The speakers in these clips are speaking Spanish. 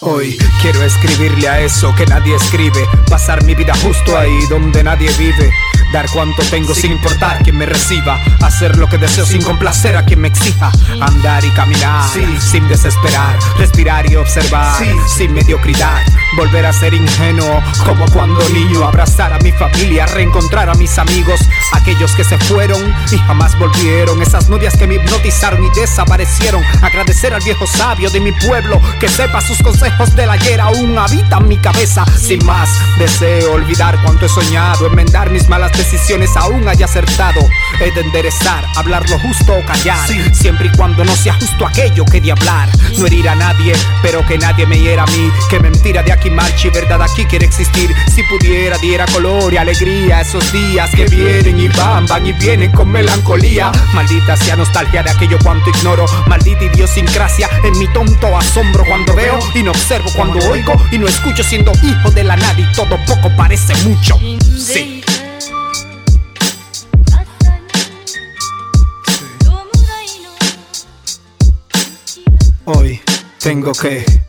Hoy quiero escribirle a eso que nadie escribe, pasar mi vida justo ahí donde nadie vive. Dar cuanto tengo sin importar quien me reciba. Hacer lo que deseo sin complacer a quien me exija. Andar y caminar sin desesperar. Respirar y observar sin mediocridad. Volver a ser ingenuo como cuando niño. Abrazar a mi familia, reencontrar a mis amigos. Aquellos que se fueron y jamás volvieron. Esas novias que me hipnotizaron y desaparecieron. Agradecer al viejo sabio de mi pueblo que sepa sus consejos del ayer aún habitan mi cabeza. Sin más, deseo olvidar cuanto he soñado, enmendar mis malas decisiones aún haya acertado. He de enderezar, hablar lo justo o callar. Siempre y cuando no sea justo aquello que de hablar. No herir a nadie, pero que nadie me hiera a mí. Que mentira de aquí marche y verdad aquí quiere existir. Si pudiera, diera color y alegría a esos días que vienen y van, van y vienen con melancolía. Maldita sea nostalgia de aquello cuanto ignoro. Maldita idiosincrasia en mi tonto asombro cuando veo y no observo cuando oigo y no escucho siendo hijo de la nada y todo poco parece mucho. Sí. Hoy tengo que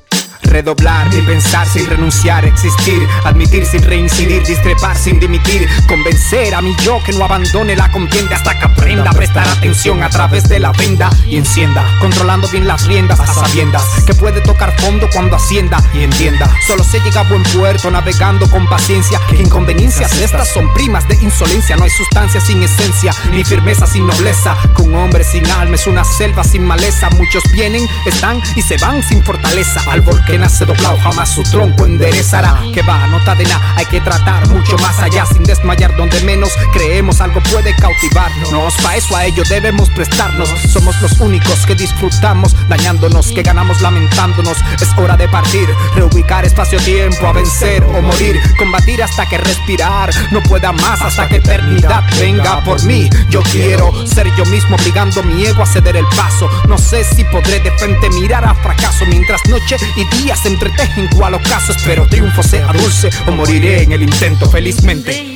redoblar mi pensar sin renunciar, existir, admitir sin reincidir, discrepar sin dimitir, convencer a mi yo que no abandone la contienda hasta que aprenda a prestar atención a través de la venda y encienda, controlando bien las riendas a sabiendas que puede tocar fondo cuando ascienda y entienda. Solo se llega a buen puerto navegando con paciencia. Que inconveniencias estas son primas de insolencia. No hay sustancia sin esencia, ni firmeza sin nobleza. Con un hombre sin alma es una selva sin maleza. Muchos vienen, están y se van sin fortaleza. Al que nace doblado, jamás su tronco enderezará. Que va, nota de nada, hay que tratar mucho más allá, sin desmayar donde menos creemos algo puede cautivarnos. Pa' eso a ello debemos prestarnos. Somos los únicos que disfrutamos, dañándonos, que ganamos lamentándonos. Es hora de partir, reubicar espacio-tiempo, a vencer o morir, combatir hasta que respirar no pueda más, hasta que eternidad venga por mí. Yo quiero ser yo mismo, obligando mi ego a ceder el paso. No sé si podré de frente mirar a fracaso mientras noche y día se entretejen cual ocaso. Espero triunfo sea dulce o moriré en el intento felizmente.